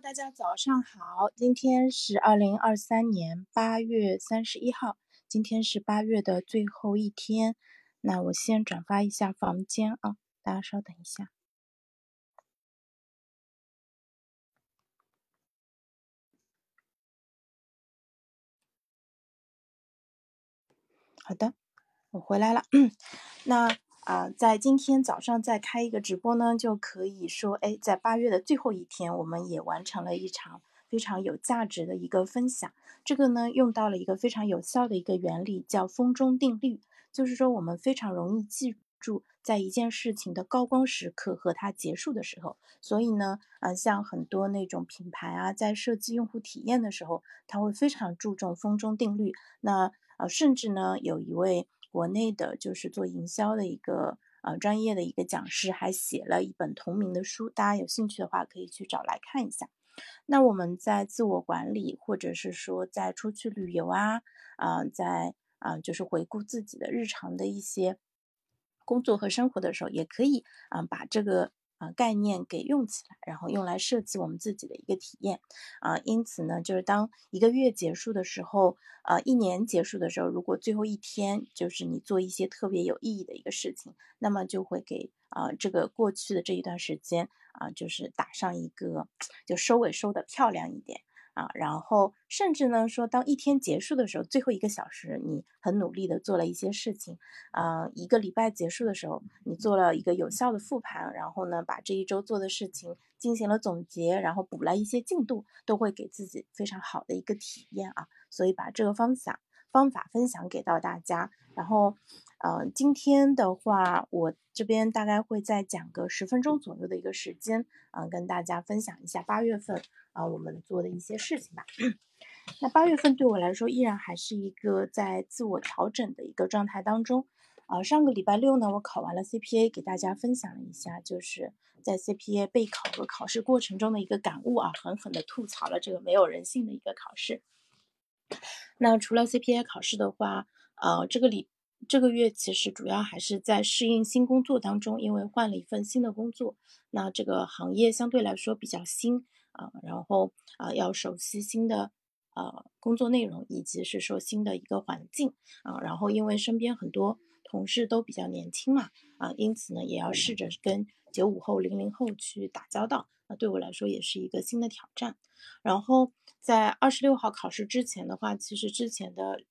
大家早上好，今天是二零二三年八月三十一号，今天是八月的最后一天。那我先转发一下房间啊，大家稍等一下。好的，我回来了。那啊，在今天早上再开一个直播呢，就可以说，哎，在八月的最后一天，我们也完成了一场非常有价值的一个分享。这个呢，用到了一个非常有效的一个原理，叫风中定律，就是说我们非常容易记住在一件事情的高光时刻和它结束的时候。所以呢，啊，像很多那种品牌啊，在设计用户体验的时候，他会非常注重风中定律。那呃，甚至呢，有一位国内的，就是做营销的一个呃专业的一个讲师，还写了一本同名的书，大家有兴趣的话可以去找来看一下。那我们在自我管理，或者是说在出去旅游啊，啊，在啊，就是回顾自己的日常的一些工作和生活的时候，也可以啊，把这个。啊，概念给用起来，然后用来设计我们自己的一个体验啊。因此呢，就是当一个月结束的时候，啊，一年结束的时候，如果最后一天就是你做一些特别有意义的一个事情，那么就会给啊这个过去的这一段时间啊，就是打上一个就收尾收的漂亮一点。啊，然后甚至呢，说当一天结束的时候，最后一个小时你很努力的做了一些事情，啊，一个礼拜结束的时候，你做了一个有效的复盘，然后呢，把这一周做的事情进行了总结，然后补了一些进度，都会给自己非常好的一个体验啊。所以把这个方向方法分享给到大家。然后，呃，今天的话，我这边大概会再讲个十分钟左右的一个时间，啊，跟大家分享一下八月份啊我们做的一些事情吧。那八月份对我来说，依然还是一个在自我调整的一个状态当中。啊，上个礼拜六呢，我考完了 CPA，给大家分享了一下，就是在 CPA 备考和考试过程中的一个感悟啊，狠狠的吐槽了这个没有人性的一个考试。那除了 CPA 考试的话，呃，这个里这个月其实主要还是在适应新工作当中，因为换了一份新的工作，那这个行业相对来说比较新啊，然后啊要熟悉新的呃工作内容，以及是说新的一个环境啊，然后因为身边很多同事都比较年轻嘛啊，因此呢也要试着跟九五后、零零后去打交道，那对我来说也是一个新的挑战。然后在二十六号考试之前的话，其实之前的。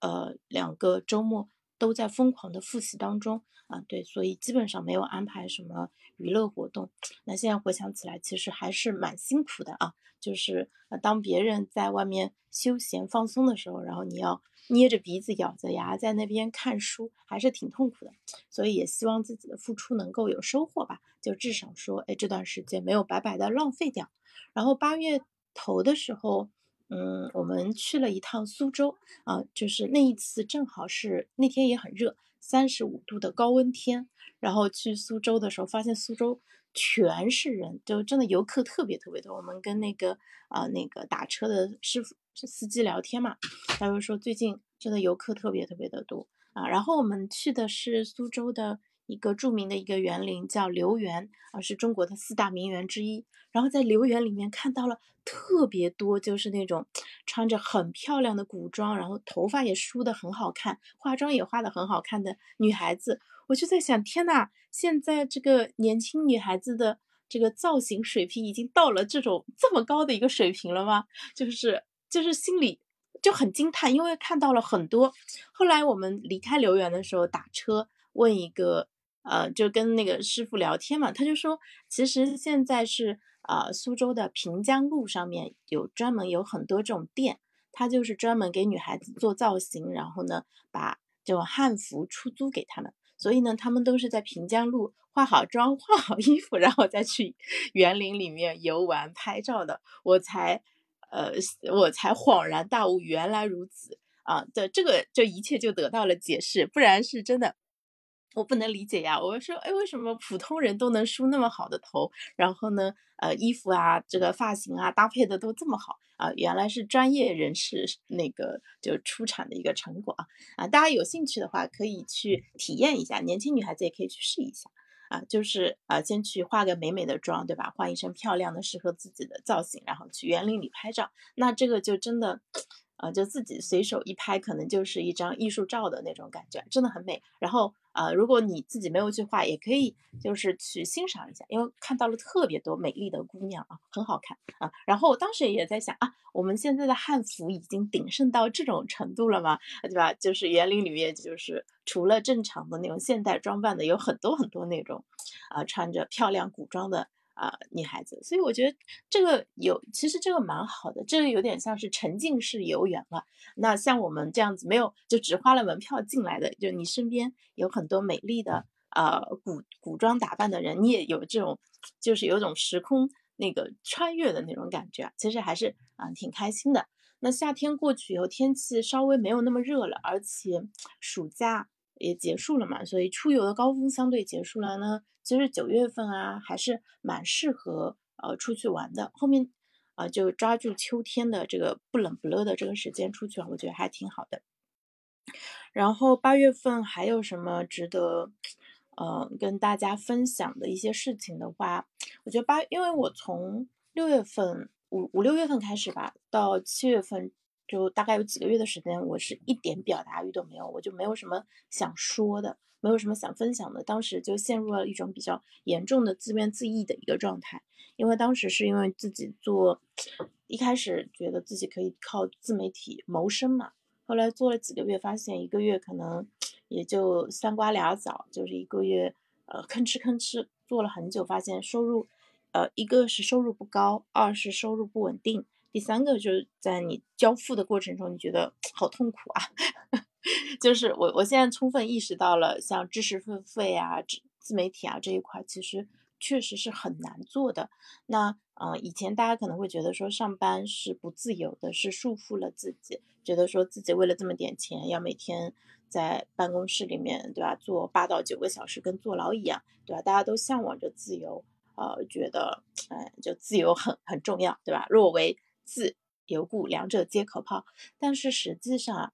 呃，两个周末都在疯狂的复习当中啊，对，所以基本上没有安排什么娱乐活动。那现在回想起来，其实还是蛮辛苦的啊。就是，当别人在外面休闲放松的时候，然后你要捏着鼻子咬着牙在那边看书，还是挺痛苦的。所以也希望自己的付出能够有收获吧，就至少说，哎，这段时间没有白白的浪费掉。然后八月头的时候。嗯，我们去了一趟苏州啊，就是那一次正好是那天也很热，三十五度的高温天。然后去苏州的时候，发现苏州全是人，就真的游客特别特别多。我们跟那个啊那个打车的师傅司机聊天嘛，他就说最近真的游客特别特别的多啊。然后我们去的是苏州的。一个著名的一个园林叫留园啊，是中国的四大名园之一。然后在留园里面看到了特别多，就是那种穿着很漂亮的古装，然后头发也梳得很好看，化妆也化得很好看的女孩子。我就在想，天呐，现在这个年轻女孩子的这个造型水平已经到了这种这么高的一个水平了吗？就是就是心里就很惊叹，因为看到了很多。后来我们离开留园的时候，打车问一个。呃，就跟那个师傅聊天嘛，他就说，其实现在是啊，苏州的平江路上面有专门有很多这种店，他就是专门给女孩子做造型，然后呢，把这种汉服出租给他们，所以呢，他们都是在平江路化好妆、换好衣服，然后再去园林里面游玩拍照的。我才，呃，我才恍然大悟，原来如此啊！的这个，这一切就得到了解释，不然是真的。我不能理解呀！我说，哎，为什么普通人都能梳那么好的头？然后呢，呃，衣服啊，这个发型啊，搭配的都这么好啊？原来是专业人士那个就出产的一个成果啊！啊，大家有兴趣的话可以去体验一下，年轻女孩子也可以去试一下啊，就是啊，先去化个美美的妆，对吧？换一身漂亮的、适合自己的造型，然后去园林里拍照。那这个就真的，啊，就自己随手一拍，可能就是一张艺术照的那种感觉，真的很美。然后啊，如果你自己没有去画，也可以就是去欣赏一下，因为看到了特别多美丽的姑娘啊，很好看啊。然后我当时也在想啊，我们现在的汉服已经鼎盛到这种程度了吗？对吧？就是园林里面就是。除了正常的那种现代装扮的，有很多很多那种，啊，穿着漂亮古装的啊女孩子，所以我觉得这个有，其实这个蛮好的，这个有点像是沉浸式游园了。那像我们这样子没有，就只花了门票进来的，就你身边有很多美丽的呃古古装打扮的人，你也有这种，就是有种时空那个穿越的那种感觉，其实还是啊挺开心的。那夏天过去以后，天气稍微没有那么热了，而且暑假。也结束了嘛，所以出游的高峰相对结束了呢。其实九月份啊，还是蛮适合呃出去玩的。后面啊，就抓住秋天的这个不冷不热的这个时间出去玩，我觉得还挺好的。然后八月份还有什么值得呃跟大家分享的一些事情的话，我觉得八，因为我从六月份五五六月份开始吧，到七月份。就大概有几个月的时间，我是一点表达欲都没有，我就没有什么想说的，没有什么想分享的。当时就陷入了一种比较严重的自怨自艾的一个状态，因为当时是因为自己做，一开始觉得自己可以靠自媒体谋生嘛，后来做了几个月，发现一个月可能也就三瓜俩枣，就是一个月，呃，吭哧吭哧做了很久，发现收入，呃，一个是收入不高，二是收入不稳定。第三个就是在你交付的过程中，你觉得好痛苦啊！就是我我现在充分意识到了，像知识付费啊、自自媒体啊这一块，其实确实是很难做的。那嗯，以前大家可能会觉得说上班是不自由的，是束缚了自己，觉得说自己为了这么点钱，要每天在办公室里面，对吧？做八到九个小时，跟坐牢一样，对吧？大家都向往着自由，呃，觉得哎，就自由很很重要，对吧？若为自由故，两者皆可抛。但是实际上，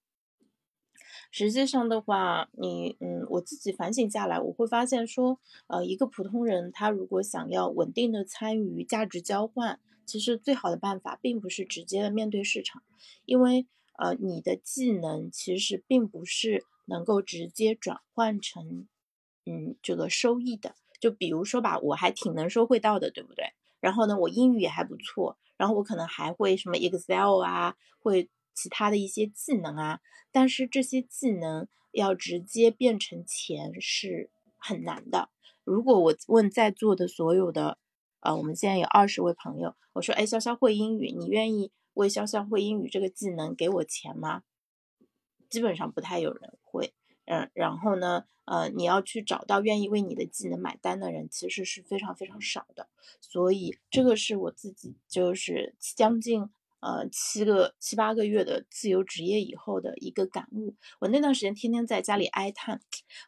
实际上的话，你嗯，我自己反省下来，我会发现说，呃，一个普通人他如果想要稳定的参与价值交换，其实最好的办法并不是直接的面对市场，因为呃，你的技能其实并不是能够直接转换成嗯这个收益的。就比如说吧，我还挺能说会道的，对不对？然后呢，我英语也还不错。然后我可能还会什么 Excel 啊，会其他的一些技能啊，但是这些技能要直接变成钱是很难的。如果我问在座的所有的，呃，我们现在有二十位朋友，我说，哎，潇潇会英语，你愿意为潇潇会英语这个技能给我钱吗？基本上不太有人会。嗯，然后呢，呃，你要去找到愿意为你的技能买单的人，其实是非常非常少的。所以这个是我自己就是将近呃七个七八个月的自由职业以后的一个感悟。我那段时间天天在家里哀叹，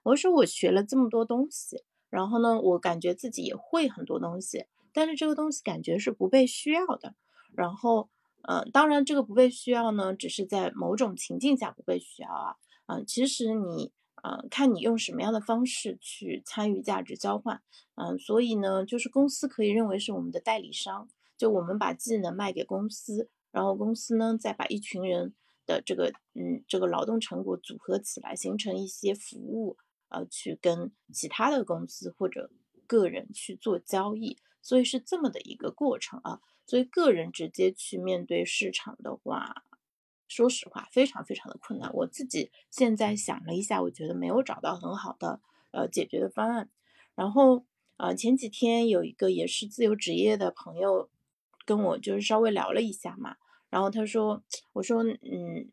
我说我学了这么多东西，然后呢，我感觉自己也会很多东西，但是这个东西感觉是不被需要的。然后，嗯，当然这个不被需要呢，只是在某种情境下不被需要啊。嗯，其实你，嗯，看你用什么样的方式去参与价值交换，嗯，所以呢，就是公司可以认为是我们的代理商，就我们把技能卖给公司，然后公司呢再把一群人的这个，嗯，这个劳动成果组合起来，形成一些服务，呃，去跟其他的公司或者个人去做交易，所以是这么的一个过程啊，所以个人直接去面对市场的话。说实话，非常非常的困难。我自己现在想了一下，我觉得没有找到很好的呃解决的方案。然后呃前几天有一个也是自由职业的朋友跟我就是稍微聊了一下嘛，然后他说，我说嗯，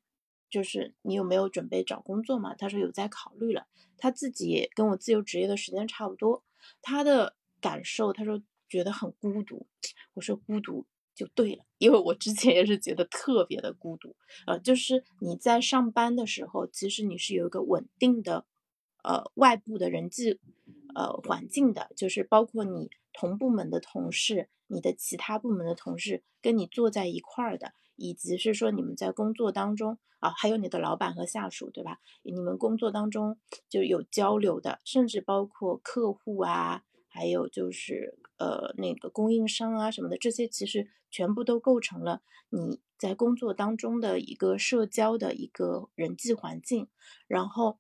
就是你有没有准备找工作嘛？他说有在考虑了，他自己跟我自由职业的时间差不多，他的感受他说觉得很孤独。我说孤独。就对了，因为我之前也是觉得特别的孤独，呃，就是你在上班的时候，其实你是有一个稳定的，呃，外部的人际，呃，环境的，就是包括你同部门的同事，你的其他部门的同事跟你坐在一块儿的，以及是说你们在工作当中啊，还有你的老板和下属，对吧？你们工作当中就有交流的，甚至包括客户啊，还有就是呃那个供应商啊什么的，这些其实全部都构成了你在工作当中的一个社交的一个人际环境，然后。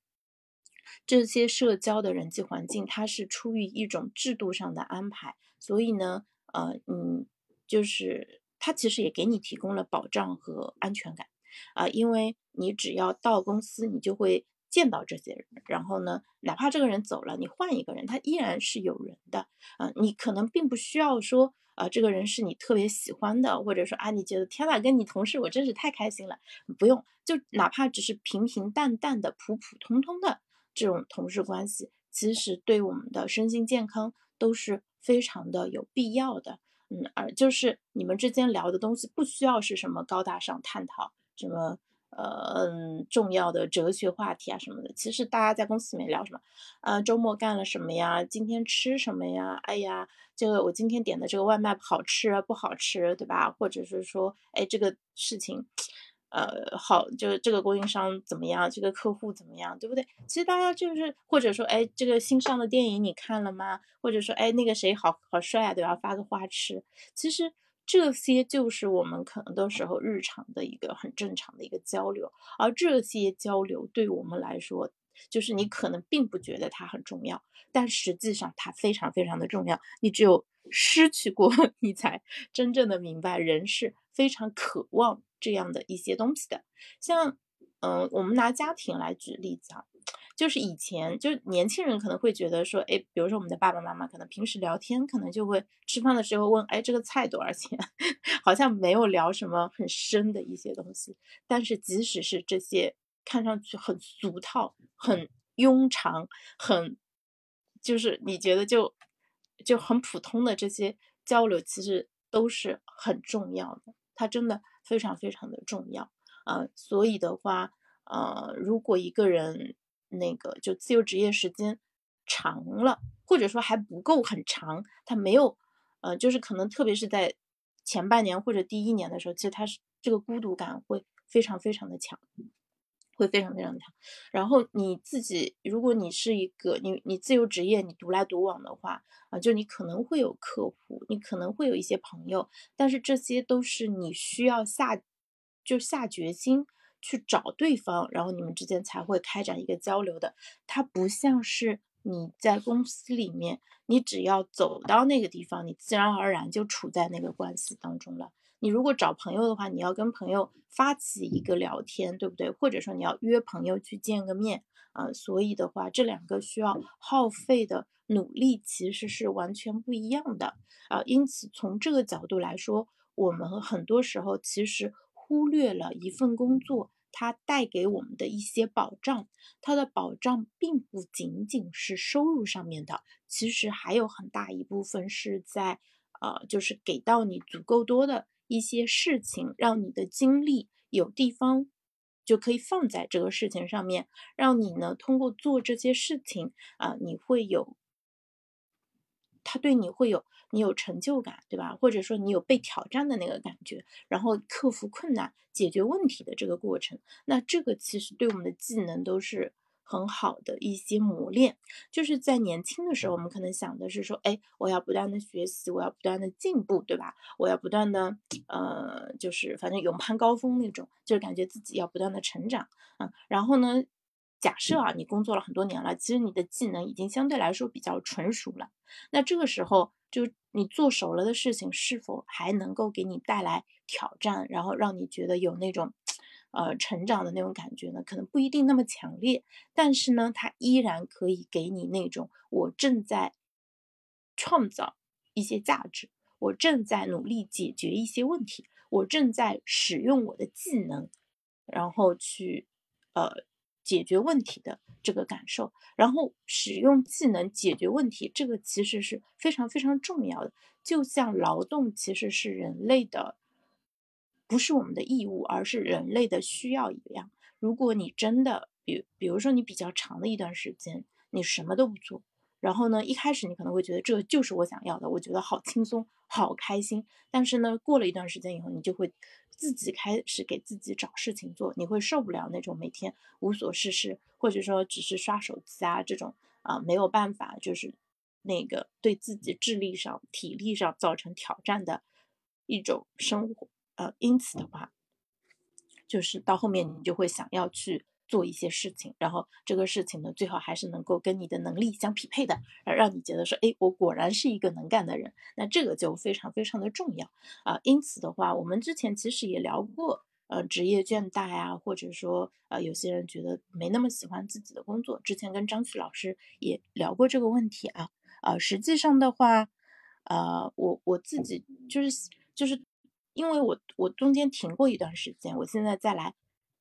这些社交的人际环境，它是出于一种制度上的安排，所以呢，呃，嗯，就是它其实也给你提供了保障和安全感，啊，因为你只要到公司，你就会见到这些人，然后呢，哪怕这个人走了，你换一个人，他依然是有人的，啊，你可能并不需要说，啊，这个人是你特别喜欢的，或者说啊，你觉得天呐，跟你同事我真是太开心了，不用，就哪怕只是平平淡淡的、普普通通的。这种同事关系其实对我们的身心健康都是非常的有必要的，嗯，而就是你们之间聊的东西不需要是什么高大上探讨什么呃嗯重要的哲学话题啊什么的，其实大家在公司里面聊什么，呃周末干了什么呀？今天吃什么呀？哎呀，这个我今天点的这个外卖好吃不好吃，对吧？或者是说，哎这个事情。呃，好，就是这个供应商怎么样，这个客户怎么样，对不对？其实大家就是，或者说，哎，这个新上的电影你看了吗？或者说，哎，那个谁好好帅啊，对吧？发个花痴。其实这些就是我们可能到时候日常的一个很正常的一个交流，而这些交流对我们来说，就是你可能并不觉得它很重要，但实际上它非常非常的重要。你只有失去过，你才真正的明白，人是非常渴望。这样的一些东西的，像，嗯，我们拿家庭来举例子啊，就是以前就年轻人可能会觉得说，哎，比如说我们的爸爸妈妈可能平时聊天，可能就会吃饭的时候问，哎，这个菜多少钱？好像没有聊什么很深的一些东西。但是即使是这些看上去很俗套、很庸常、很，就是你觉得就就很普通的这些交流，其实都是很重要的。它真的。非常非常的重要啊，所以的话，呃，如果一个人那个就自由职业时间长了，或者说还不够很长，他没有，呃，就是可能特别是在前半年或者第一年的时候，其实他是这个孤独感会非常非常的强，会非常非常强。然后你自己，如果你是一个你你自由职业，你独来独往的话。啊，就你可能会有客户，你可能会有一些朋友，但是这些都是你需要下，就下决心去找对方，然后你们之间才会开展一个交流的。它不像是你在公司里面，你只要走到那个地方，你自然而然就处在那个关系当中了。你如果找朋友的话，你要跟朋友发起一个聊天，对不对？或者说你要约朋友去见个面啊，所以的话，这两个需要耗费的。努力其实是完全不一样的啊，因此从这个角度来说，我们很多时候其实忽略了一份工作它带给我们的一些保障。它的保障并不仅仅是收入上面的，其实还有很大一部分是在呃，就是给到你足够多的一些事情，让你的精力有地方就可以放在这个事情上面，让你呢通过做这些事情啊，你会有。他对你会有你有成就感，对吧？或者说你有被挑战的那个感觉，然后克服困难、解决问题的这个过程，那这个其实对我们的技能都是很好的一些磨练。就是在年轻的时候，我们可能想的是说，哎，我要不断的学习，我要不断的进步，对吧？我要不断的，呃，就是反正勇攀高峰那种，就是感觉自己要不断的成长，嗯，然后呢？假设啊，你工作了很多年了，其实你的技能已经相对来说比较纯熟了。那这个时候，就你做熟了的事情，是否还能够给你带来挑战，然后让你觉得有那种，呃，成长的那种感觉呢？可能不一定那么强烈，但是呢，它依然可以给你那种我正在创造一些价值，我正在努力解决一些问题，我正在使用我的技能，然后去，呃。解决问题的这个感受，然后使用技能解决问题，这个其实是非常非常重要的。就像劳动其实是人类的，不是我们的义务，而是人类的需要一样。如果你真的，比比如说你比较长的一段时间，你什么都不做，然后呢，一开始你可能会觉得这就是我想要的，我觉得好轻松，好开心。但是呢，过了一段时间以后，你就会自己开始给自己找事情做，你会受不了那种每天无所事事，或者说只是刷手机啊这种啊没有办法，就是那个对自己智力上、体力上造成挑战的一种生活。呃，因此的话，就是到后面你就会想要去。做一些事情，然后这个事情呢，最好还是能够跟你的能力相匹配的，而让你觉得说，哎，我果然是一个能干的人，那这个就非常非常的重要啊。因此的话，我们之前其实也聊过，呃，职业倦怠啊，或者说，呃，有些人觉得没那么喜欢自己的工作，之前跟张旭老师也聊过这个问题啊。呃，实际上的话，呃，我我自己就是就是因为我我中间停过一段时间，我现在再来。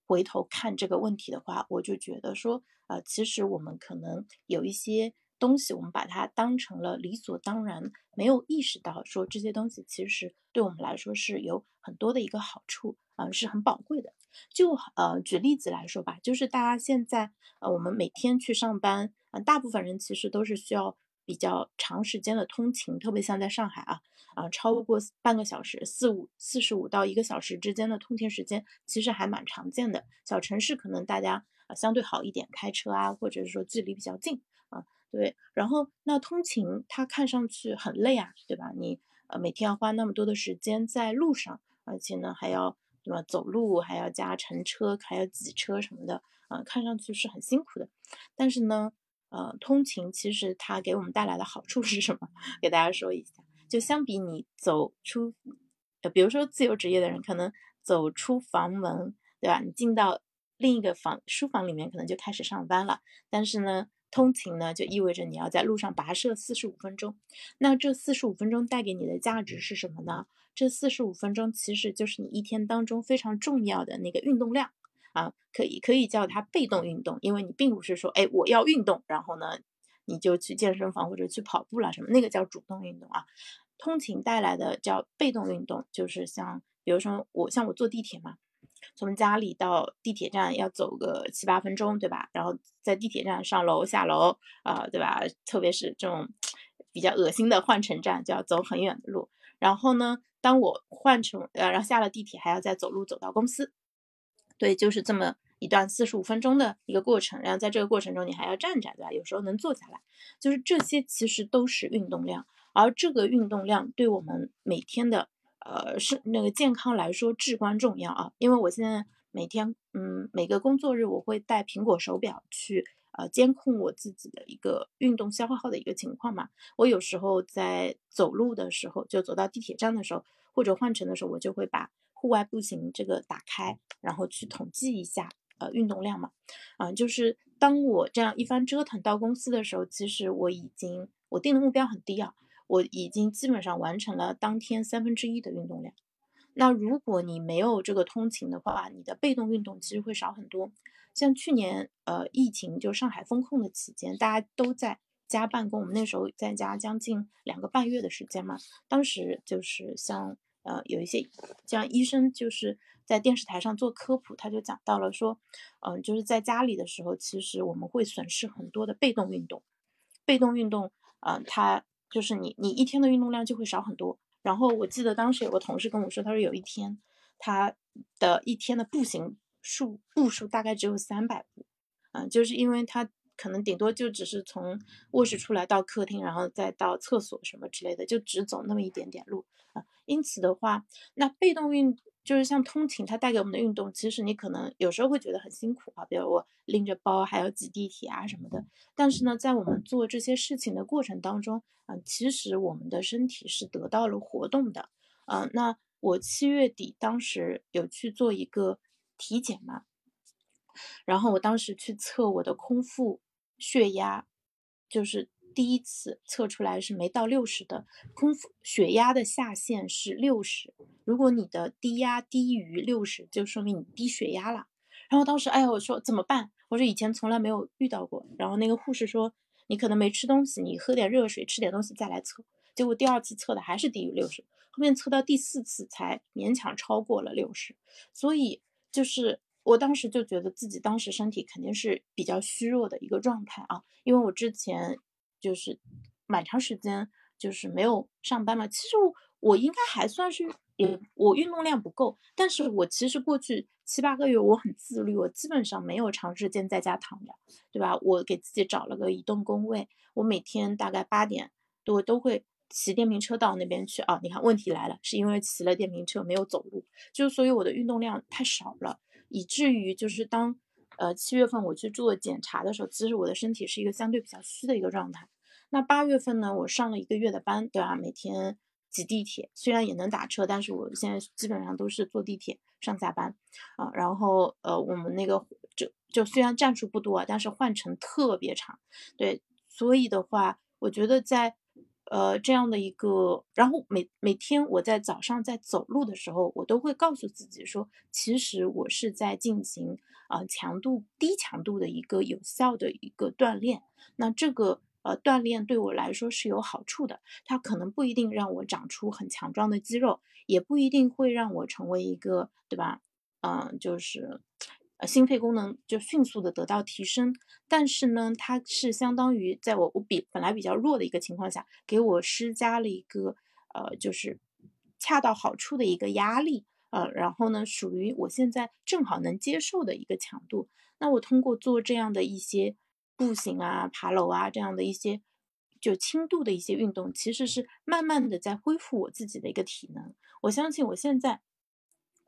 回头看这个问题的话，我就觉得说，呃，其实我们可能有一些东西，我们把它当成了理所当然，没有意识到说这些东西其实对我们来说是有很多的一个好处，啊，是很宝贵的。就呃，举例子来说吧，就是大家现在，呃，我们每天去上班，啊，大部分人其实都是需要。比较长时间的通勤，特别像在上海啊，啊，超过半个小时，四五四十五到一个小时之间的通勤时间，其实还蛮常见的。小城市可能大家啊相对好一点，开车啊，或者是说距离比较近啊，对。然后那通勤它看上去很累啊，对吧？你呃每天要花那么多的时间在路上，而且呢还要对吧走路，还要加乘车，还要挤车什么的，啊，看上去是很辛苦的。但是呢。呃，通勤其实它给我们带来的好处是什么？给大家说一下，就相比你走出，呃，比如说自由职业的人，可能走出房门，对吧？你进到另一个房书房里面，可能就开始上班了。但是呢，通勤呢，就意味着你要在路上跋涉四十五分钟。那这四十五分钟带给你的价值是什么呢？这四十五分钟其实就是你一天当中非常重要的那个运动量。啊，可以可以叫它被动运动，因为你并不是说，哎，我要运动，然后呢，你就去健身房或者去跑步了什么，那个叫主动运动啊。通勤带来的叫被动运动，就是像，比如说我像我坐地铁嘛，从家里到地铁站要走个七八分钟，对吧？然后在地铁站上楼下楼啊，对吧？特别是这种比较恶心的换乘站，就要走很远的路。然后呢，当我换乘呃，然后下了地铁还要再走路走到公司。对，就是这么一段四十五分钟的一个过程，然后在这个过程中你还要站着，对吧？有时候能坐下来，就是这些其实都是运动量，而这个运动量对我们每天的呃是那个健康来说至关重要啊。因为我现在每天嗯每个工作日我会带苹果手表去呃监控我自己的一个运动消耗的一个情况嘛。我有时候在走路的时候，就走到地铁站的时候，或者换乘的时候，我就会把。户外步行这个打开，然后去统计一下，呃，运动量嘛，啊，就是当我这样一番折腾到公司的时候，其实我已经我定的目标很低啊，我已经基本上完成了当天三分之一的运动量。那如果你没有这个通勤的话，你的被动运动其实会少很多。像去年呃疫情就上海封控的期间，大家都在家办公，我们那时候在家将近两个半月的时间嘛，当时就是像。呃，有一些像医生就是在电视台上做科普，他就讲到了说，嗯，就是在家里的时候，其实我们会损失很多的被动运动。被动运动，嗯，它就是你你一天的运动量就会少很多。然后我记得当时有个同事跟我说，他说有一天他的一天的步行数步数大概只有三百步，嗯，就是因为他。可能顶多就只是从卧室出来到客厅，然后再到厕所什么之类的，就只走那么一点点路啊。因此的话，那被动运就是像通勤，它带给我们的运动，其实你可能有时候会觉得很辛苦啊，比如我拎着包还要挤地铁啊什么的。但是呢，在我们做这些事情的过程当中，啊，其实我们的身体是得到了活动的。啊，那我七月底当时有去做一个体检嘛。然后我当时去测我的空腹血压，就是第一次测出来是没到六十的，空腹血压的下限是六十。如果你的低压低于六十，就说明你低血压了。然后当时，哎呀，我说怎么办？我说以前从来没有遇到过。然后那个护士说，你可能没吃东西，你喝点热水，吃点东西再来测。结果第二次测的还是低于六十，后面测到第四次才勉强超过了六十。所以就是。我当时就觉得自己当时身体肯定是比较虚弱的一个状态啊，因为我之前就是蛮长时间就是没有上班嘛。其实我我应该还算是也我运动量不够，但是我其实过去七八个月我很自律，我基本上没有长时间在家躺着，对吧？我给自己找了个移动工位，我每天大概八点多都会。骑电瓶车到那边去啊！你看，问题来了，是因为骑了电瓶车没有走路，就所以我的运动量太少了，以至于就是当呃七月份我去做检查的时候，其实我的身体是一个相对比较虚的一个状态。那八月份呢，我上了一个月的班，对吧？每天挤地铁，虽然也能打车，但是我现在基本上都是坐地铁上下班啊。然后呃，我们那个就就虽然站数不多，但是换乘特别长，对，所以的话，我觉得在。呃，这样的一个，然后每每天我在早上在走路的时候，我都会告诉自己说，其实我是在进行啊强度低强度的一个有效的一个锻炼。那这个呃锻炼对我来说是有好处的，它可能不一定让我长出很强壮的肌肉，也不一定会让我成为一个，对吧？嗯，就是。心肺功能就迅速的得到提升，但是呢，它是相当于在我我比本来比较弱的一个情况下，给我施加了一个呃，就是恰到好处的一个压力，呃，然后呢，属于我现在正好能接受的一个强度。那我通过做这样的一些步行啊、爬楼啊这样的一些就轻度的一些运动，其实是慢慢的在恢复我自己的一个体能。我相信我现在。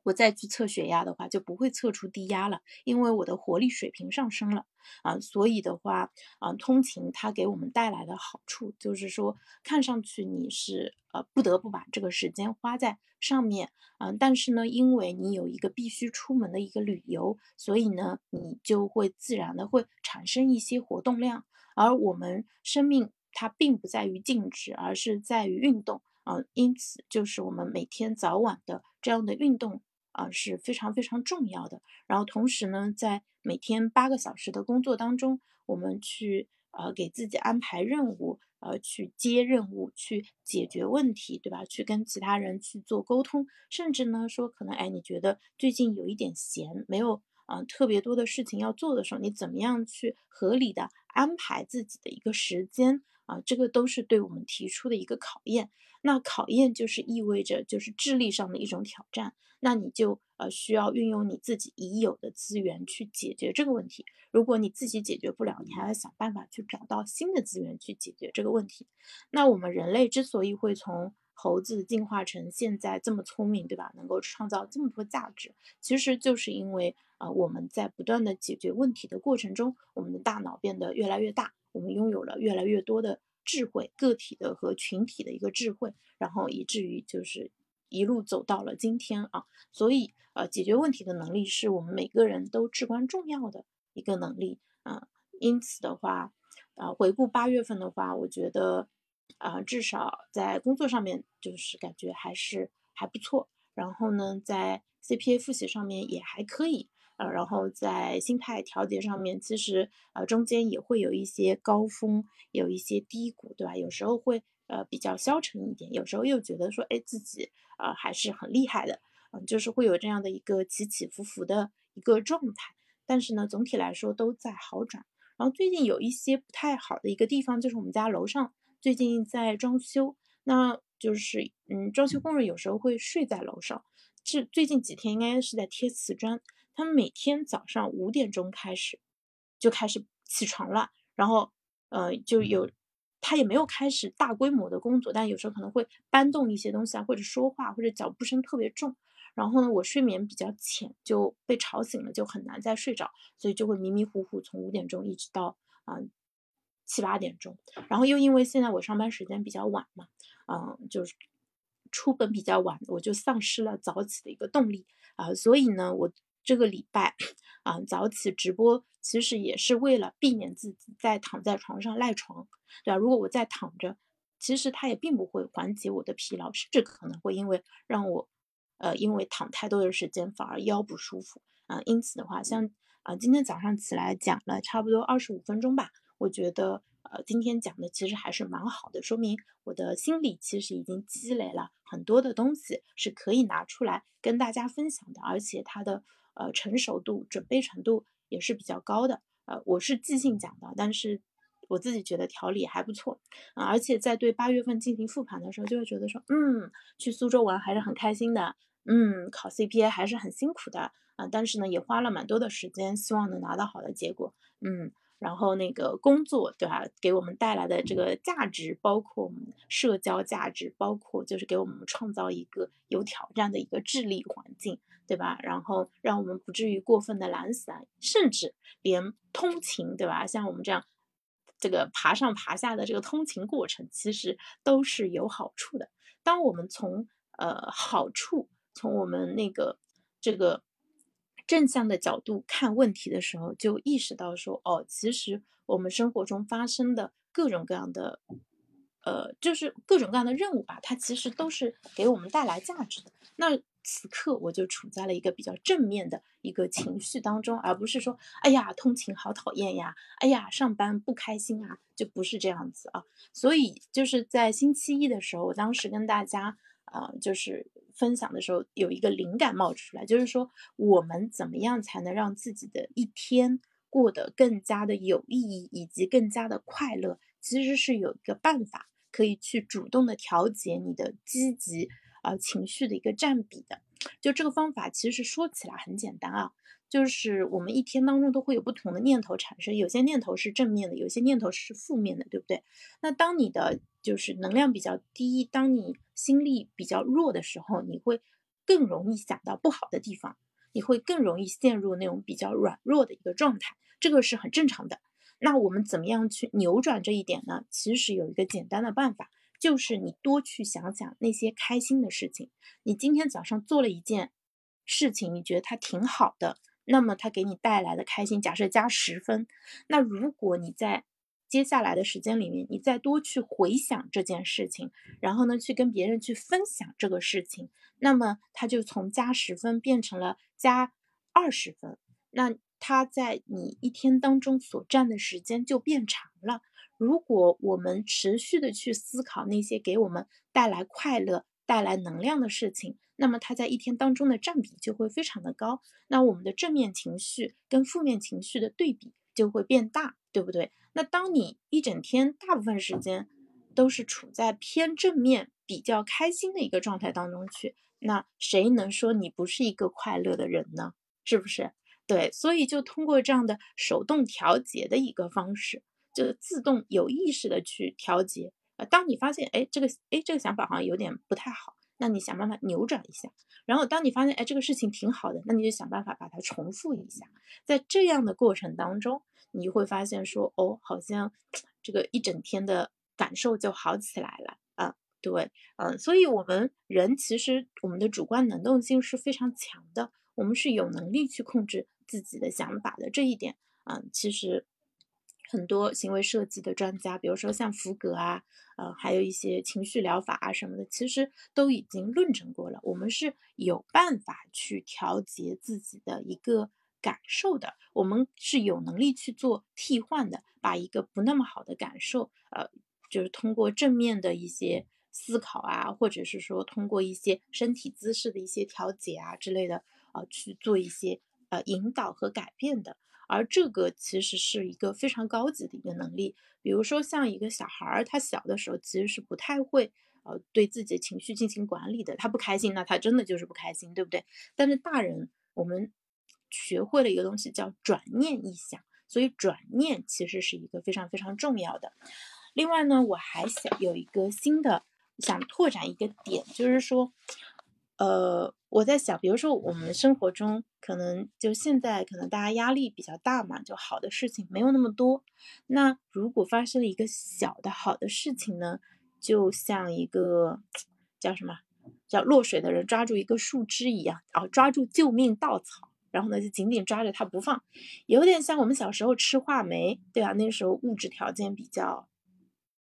我再去测血压的话，就不会测出低压了，因为我的活力水平上升了啊。所以的话，啊，通勤它给我们带来的好处就是说，看上去你是呃不得不把这个时间花在上面，嗯，但是呢，因为你有一个必须出门的一个旅游，所以呢，你就会自然的会产生一些活动量。而我们生命它并不在于静止，而是在于运动啊。因此，就是我们每天早晚的这样的运动。啊是非常非常重要的。然后同时呢，在每天八个小时的工作当中，我们去呃给自己安排任务，呃去接任务，去解决问题，对吧？去跟其他人去做沟通，甚至呢说可能哎你觉得最近有一点闲，没有啊特别多的事情要做的时候，你怎么样去合理的安排自己的一个时间啊？这个都是对我们提出的一个考验。那考验就是意味着就是智力上的一种挑战。那你就呃需要运用你自己已有的资源去解决这个问题。如果你自己解决不了，你还要想办法去找到新的资源去解决这个问题。那我们人类之所以会从猴子进化成现在这么聪明，对吧？能够创造这么多价值，其实就是因为啊我们在不断的解决问题的过程中，我们的大脑变得越来越大，我们拥有了越来越多的智慧，个体的和群体的一个智慧，然后以至于就是。一路走到了今天啊，所以呃，解决问题的能力是我们每个人都至关重要的一个能力啊。因此的话，啊，回顾八月份的话，我觉得啊，至少在工作上面就是感觉还是还不错。然后呢，在 CPA 复习上面也还可以呃。然后在心态调节上面，其实呃中间也会有一些高峰，有一些低谷，对吧？有时候会呃比较消沉一点，有时候又觉得说，哎，自己。啊，还是很厉害的，嗯，就是会有这样的一个起起伏伏的一个状态，但是呢，总体来说都在好转。然后最近有一些不太好的一个地方，就是我们家楼上最近在装修，那就是嗯，装修工人有时候会睡在楼上，这最近几天应该是在贴瓷砖，他们每天早上五点钟开始就开始起床了，然后呃就有。他也没有开始大规模的工作，但有时候可能会搬动一些东西啊，或者说话，或者脚步声特别重。然后呢，我睡眠比较浅，就被吵醒了，就很难再睡着，所以就会迷迷糊糊从五点钟一直到啊七八点钟。然后又因为现在我上班时间比较晚嘛，嗯，就是出本比较晚，我就丧失了早起的一个动力啊。所以呢，我这个礼拜啊早起直播，其实也是为了避免自己再躺在床上赖床。对吧？如果我在躺着，其实它也并不会缓解我的疲劳，甚至可能会因为让我，呃，因为躺太多的时间反而腰不舒服啊。因此的话，像啊，今天早上起来讲了差不多二十五分钟吧，我觉得呃，今天讲的其实还是蛮好的，说明我的心里其实已经积累了很多的东西，是可以拿出来跟大家分享的，而且它的呃成熟度、准备程度也是比较高的。呃，我是即兴讲的，但是。我自己觉得调理还不错啊，而且在对八月份进行复盘的时候，就会觉得说，嗯，去苏州玩还是很开心的，嗯，考 CPA 还是很辛苦的啊，但是呢，也花了蛮多的时间，希望能拿到好的结果，嗯。然后那个工作，对吧？给我们带来的这个价值，包括我们社交价值，包括就是给我们创造一个有挑战的一个智力环境，对吧？然后让我们不至于过分的懒散，甚至连通勤，对吧？像我们这样这个爬上爬下的这个通勤过程，其实都是有好处的。当我们从呃好处，从我们那个这个。正向的角度看问题的时候，就意识到说，哦，其实我们生活中发生的各种各样的，呃，就是各种各样的任务吧，它其实都是给我们带来价值的。那此刻我就处在了一个比较正面的一个情绪当中，而不是说，哎呀，通勤好讨厌呀，哎呀，上班不开心啊，就不是这样子啊。所以就是在星期一的时候，我当时跟大家。啊，就是分享的时候有一个灵感冒出来，就是说我们怎么样才能让自己的一天过得更加的有意义，以及更加的快乐？其实是有一个办法可以去主动的调节你的积极啊情绪的一个占比的。就这个方法其实说起来很简单啊。就是我们一天当中都会有不同的念头产生，有些念头是正面的，有些念头是负面的，对不对？那当你的就是能量比较低，当你心力比较弱的时候，你会更容易想到不好的地方，你会更容易陷入那种比较软弱的一个状态，这个是很正常的。那我们怎么样去扭转这一点呢？其实有一个简单的办法，就是你多去想想那些开心的事情。你今天早上做了一件事情，你觉得它挺好的。那么它给你带来的开心，假设加十分，那如果你在接下来的时间里面，你再多去回想这件事情，然后呢，去跟别人去分享这个事情，那么它就从加十分变成了加二十分，那它在你一天当中所占的时间就变长了。如果我们持续的去思考那些给我们带来快乐、带来能量的事情。那么它在一天当中的占比就会非常的高，那我们的正面情绪跟负面情绪的对比就会变大，对不对？那当你一整天大部分时间都是处在偏正面、比较开心的一个状态当中去，那谁能说你不是一个快乐的人呢？是不是？对，所以就通过这样的手动调节的一个方式，就自动有意识的去调节。呃，当你发现，哎，这个，哎，这个想法好像有点不太好。那你想办法扭转一下，然后当你发现哎这个事情挺好的，那你就想办法把它重复一下，在这样的过程当中，你会发现说哦，好像这个一整天的感受就好起来了啊，对，嗯，所以我们人其实我们的主观能动性是非常强的，我们是有能力去控制自己的想法的这一点啊，其实。很多行为设计的专家，比如说像福格啊，呃，还有一些情绪疗法啊什么的，其实都已经论证过了。我们是有办法去调节自己的一个感受的，我们是有能力去做替换的，把一个不那么好的感受，呃，就是通过正面的一些思考啊，或者是说通过一些身体姿势的一些调节啊之类的，呃，去做一些呃引导和改变的。而这个其实是一个非常高级的一个能力，比如说像一个小孩儿，他小的时候其实是不太会呃对自己的情绪进行管理的，他不开心，那他真的就是不开心，对不对？但是大人我们学会了一个东西叫转念一想，所以转念其实是一个非常非常重要的。另外呢，我还想有一个新的想拓展一个点，就是说。呃，我在想，比如说我们生活中可能就现在可能大家压力比较大嘛，就好的事情没有那么多。那如果发生了一个小的好的事情呢，就像一个叫什么，叫落水的人抓住一个树枝一样，啊，抓住救命稻草，然后呢就紧紧抓着它不放，有点像我们小时候吃话梅，对吧？那时候物质条件比较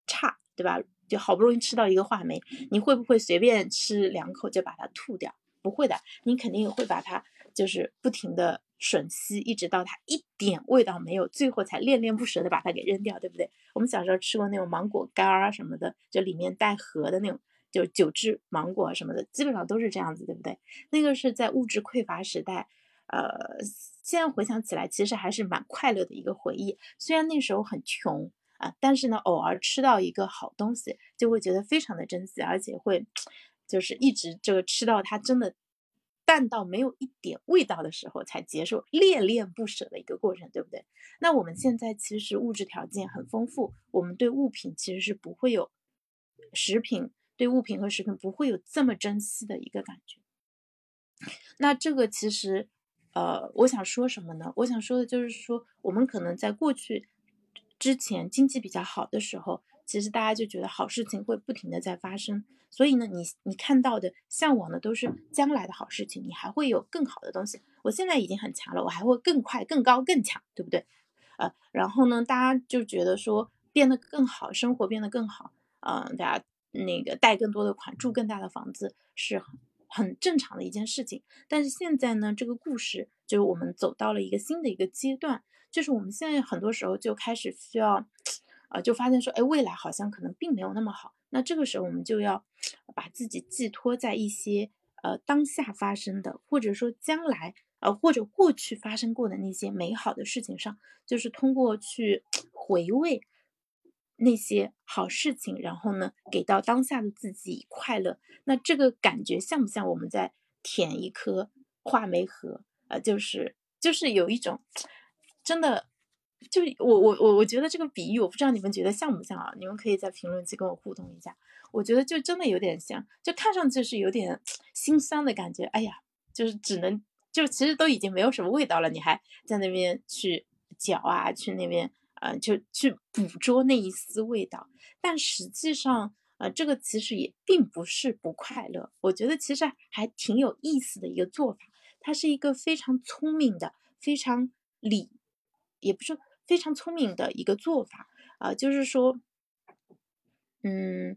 差，对吧？就好不容易吃到一个话梅，你会不会随便吃两口就把它吐掉？不会的，你肯定会把它就是不停的吮吸，一直到它一点味道没有，最后才恋恋不舍的把它给扔掉，对不对？我们小时候吃过那种芒果干儿什么的，就里面带核的那种，就九制芒果什么的，基本上都是这样子，对不对？那个是在物质匮乏时代，呃，现在回想起来，其实还是蛮快乐的一个回忆。虽然那时候很穷。啊，但是呢，偶尔吃到一个好东西，就会觉得非常的珍惜，而且会就是一直这个吃到它真的淡到没有一点味道的时候才结束，恋恋不舍的一个过程，对不对？那我们现在其实物质条件很丰富，我们对物品其实是不会有食品对物品和食品不会有这么珍惜的一个感觉。那这个其实。呃，我想说什么呢？我想说的就是说，我们可能在过去之前经济比较好的时候，其实大家就觉得好事情会不停的在发生，所以呢，你你看到的、向往的都是将来的好事情，你还会有更好的东西。我现在已经很强了，我还会更快、更高、更强，对不对？呃，然后呢，大家就觉得说变得更好，生活变得更好，嗯，大家那个贷更多的款，住更大的房子是。很正常的一件事情，但是现在呢，这个故事就是我们走到了一个新的一个阶段，就是我们现在很多时候就开始需要，呃，就发现说，哎，未来好像可能并没有那么好，那这个时候我们就要把自己寄托在一些呃当下发生的，或者说将来呃或者过去发生过的那些美好的事情上，就是通过去 回味。那些好事情，然后呢，给到当下的自己快乐，那这个感觉像不像我们在舔一颗话梅核？呃，就是就是有一种真的，就我我我我觉得这个比喻，我不知道你们觉得像不像啊？你们可以在评论区跟我互动一下。我觉得就真的有点像，就看上去是有点心酸的感觉。哎呀，就是只能就其实都已经没有什么味道了，你还在那边去嚼啊，去那边。呃，就去捕捉那一丝味道，但实际上，呃，这个其实也并不是不快乐。我觉得其实还挺有意思的一个做法，它是一个非常聪明的、非常理，也不是非常聪明的一个做法啊。就是说，嗯，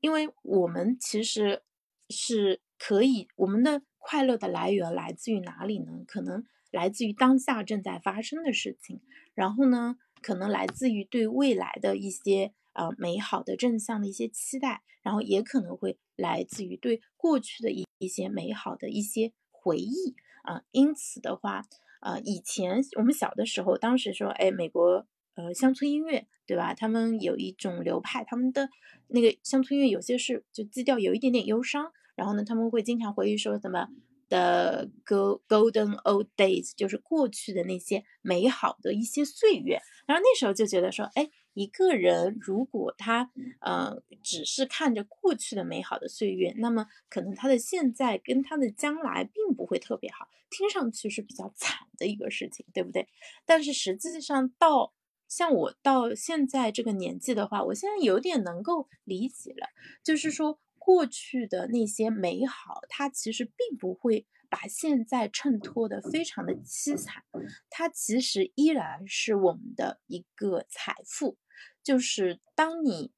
因为我们其实是可以，我们的快乐的来源来自于哪里呢？可能来自于当下正在发生的事情，然后呢？可能来自于对未来的一些呃美好的正向的一些期待，然后也可能会来自于对过去的一一些美好的一些回忆啊。因此的话，呃，以前我们小的时候，当时说，哎，美国呃乡村音乐，对吧？他们有一种流派，他们的那个乡村音乐有些是就基调有一点点忧伤，然后呢，他们会经常回忆说什么。的 golden old days 就是过去的那些美好的一些岁月，然后那时候就觉得说，哎，一个人如果他呃只是看着过去的美好的岁月，那么可能他的现在跟他的将来并不会特别好，听上去是比较惨的一个事情，对不对？但是实际上到像我到现在这个年纪的话，我现在有点能够理解了，就是说。过去的那些美好，它其实并不会把现在衬托的非常的凄惨，它其实依然是我们的一个财富。就是当你，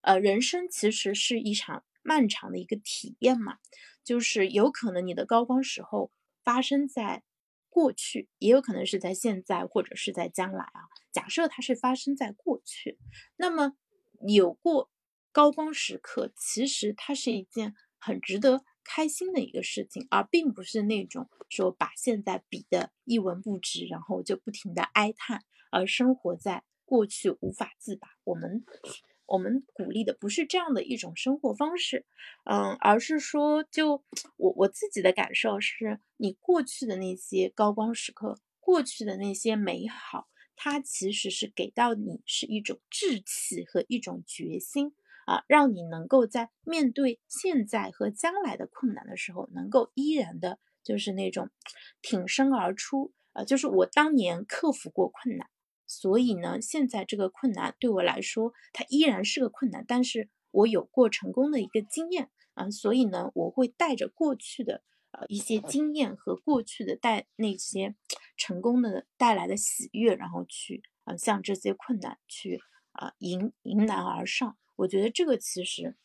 呃，人生其实是一场漫长的一个体验嘛，就是有可能你的高光时候发生在过去，也有可能是在现在或者是在将来啊。假设它是发生在过去，那么有过。高光时刻其实它是一件很值得开心的一个事情，而并不是那种说把现在比的一文不值，然后就不停的哀叹，而生活在过去无法自拔。我们我们鼓励的不是这样的一种生活方式，嗯，而是说，就我我自己的感受是，你过去的那些高光时刻，过去的那些美好，它其实是给到你是一种志气和一种决心。啊，让你能够在面对现在和将来的困难的时候，能够依然的，就是那种挺身而出。啊，就是我当年克服过困难，所以呢，现在这个困难对我来说，它依然是个困难，但是我有过成功的一个经验啊，所以呢，我会带着过去的呃一些经验和过去的带那些成功的带来的喜悦，然后去啊向这些困难去啊迎迎难而上。我觉得这个其实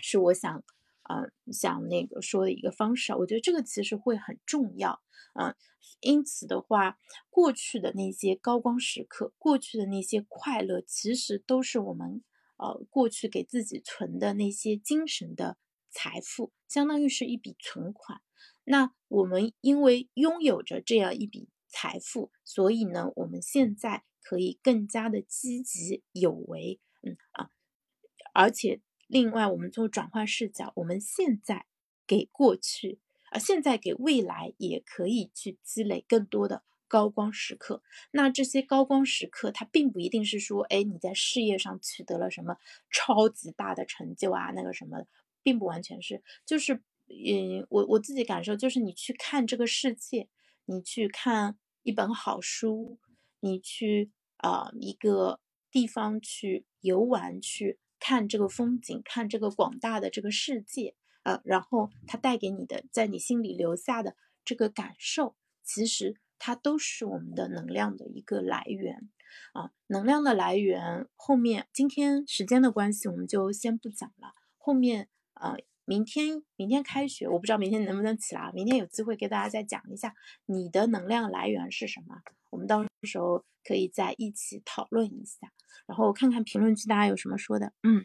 是我想，呃，想那个说的一个方式啊。我觉得这个其实会很重要，嗯，因此的话，过去的那些高光时刻，过去的那些快乐，其实都是我们，呃，过去给自己存的那些精神的财富，相当于是一笔存款。那我们因为拥有着这样一笔财富，所以呢，我们现在可以更加的积极有为，嗯啊，而且另外我们做转换视角，我们现在给过去，啊，现在给未来也可以去积累更多的高光时刻。那这些高光时刻，它并不一定是说，哎，你在事业上取得了什么超级大的成就啊，那个什么，并不完全是，就是。嗯，我我自己感受就是，你去看这个世界，你去看一本好书，你去啊一个地方去游玩，去看这个风景，看这个广大的这个世界，呃，然后它带给你的，在你心里留下的这个感受，其实它都是我们的能量的一个来源啊，能量的来源。后面今天时间的关系，我们就先不讲了，后面啊。明天，明天开学，我不知道明天能不能起来。明天有机会给大家再讲一下你的能量来源是什么，我们到时候可以再一起讨论一下。然后看看评论区大家有什么说的。嗯，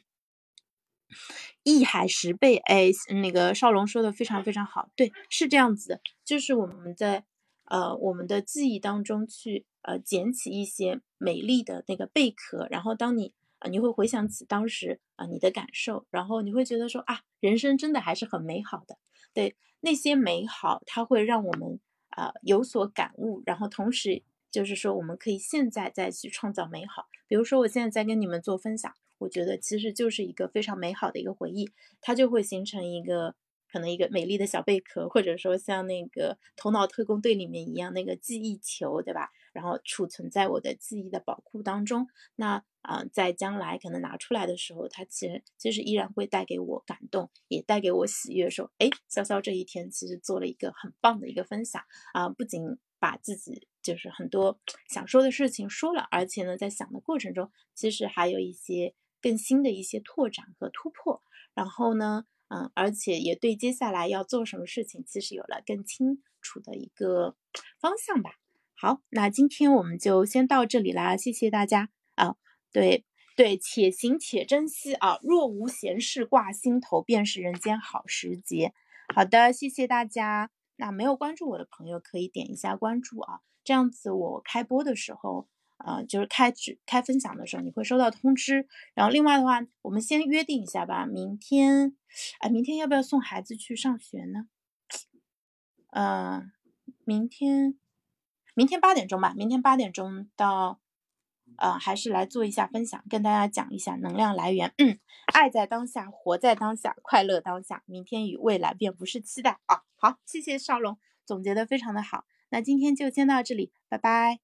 一海十倍，哎，那个少龙说的非常非常好，对，是这样子的，就是我们在呃我们的记忆当中去呃捡起一些美丽的那个贝壳，然后当你。啊，你会回想起当时啊你的感受，然后你会觉得说啊，人生真的还是很美好的。对那些美好，它会让我们啊有所感悟，然后同时就是说，我们可以现在再去创造美好。比如说，我现在在跟你们做分享，我觉得其实就是一个非常美好的一个回忆，它就会形成一个可能一个美丽的小贝壳，或者说像那个头脑特工队里面一样那个记忆球，对吧？然后储存在我的记忆的宝库当中。那啊，在将来可能拿出来的时候，它其实其实依然会带给我感动，也带给我喜悦。说，哎，潇潇这一天其实做了一个很棒的一个分享啊，不仅把自己就是很多想说的事情说了，而且呢，在想的过程中，其实还有一些更新的一些拓展和突破。然后呢，嗯，而且也对接下来要做什么事情，其实有了更清楚的一个方向吧。好，那今天我们就先到这里啦，谢谢大家啊！对对，且行且珍惜啊！若无闲事挂心头，便是人间好时节。好的，谢谢大家。那没有关注我的朋友可以点一下关注啊，这样子我开播的时候，呃，就是开直开分享的时候，你会收到通知。然后另外的话，我们先约定一下吧，明天，哎，明天要不要送孩子去上学呢？嗯，明天。明天八点钟吧，明天八点钟到，呃，还是来做一下分享，跟大家讲一下能量来源。嗯，爱在当下，活在当下，快乐当下，明天与未来便不是期待啊。好，谢谢少龙总结的非常的好，那今天就先到这里，拜拜。